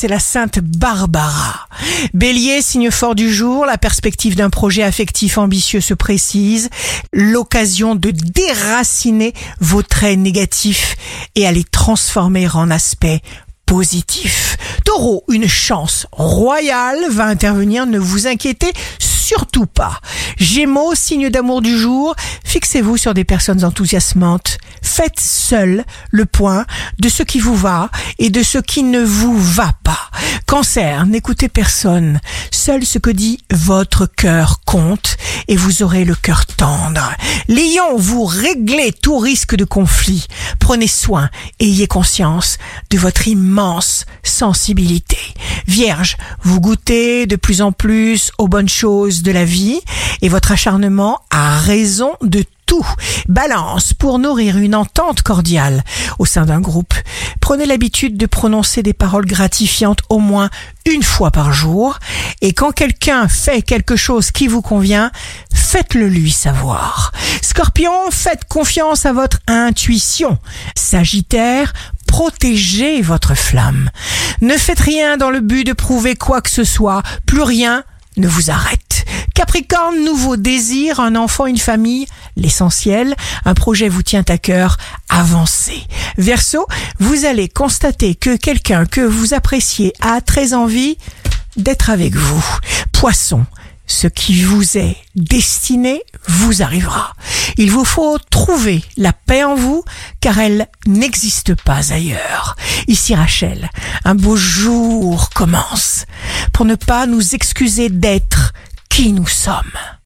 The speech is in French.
c'est la sainte Barbara. Bélier, signe fort du jour, la perspective d'un projet affectif ambitieux se précise, l'occasion de déraciner vos traits négatifs et à les transformer en aspects positifs. Taureau, une chance royale va intervenir, ne vous inquiétez surtout pas. Gémeaux, signe d'amour du jour, fixez-vous sur des personnes enthousiasmantes. Faites seul le point de ce qui vous va et de ce qui ne vous va pas. Cancer, n'écoutez personne. Seul ce que dit votre cœur compte et vous aurez le cœur tendre. Lion, vous réglez tout risque de conflit. Prenez soin, ayez conscience de votre immense sensibilité. Vierge, vous goûtez de plus en plus aux bonnes choses de la vie et votre acharnement a raison de tout. Balance, pour nourrir une entente cordiale au sein d'un groupe, prenez l'habitude de prononcer des paroles gratifiantes au moins une fois par jour et quand quelqu'un fait quelque chose qui vous convient, faites-le lui savoir. Scorpion, faites confiance à votre intuition. Sagittaire, protégez votre flamme. Ne faites rien dans le but de prouver quoi que ce soit, plus rien ne vous arrête. Capricorne, nouveau désir, un enfant, une famille, l'essentiel, un projet vous tient à cœur, avancez. Verseau, vous allez constater que quelqu'un que vous appréciez a très envie d'être avec vous. Poisson, ce qui vous est destiné vous arrivera. Il vous faut trouver la paix en vous car elle n'existe pas ailleurs. Ici Rachel, un beau jour commence pour ne pas nous excuser d'être qui nous sommes.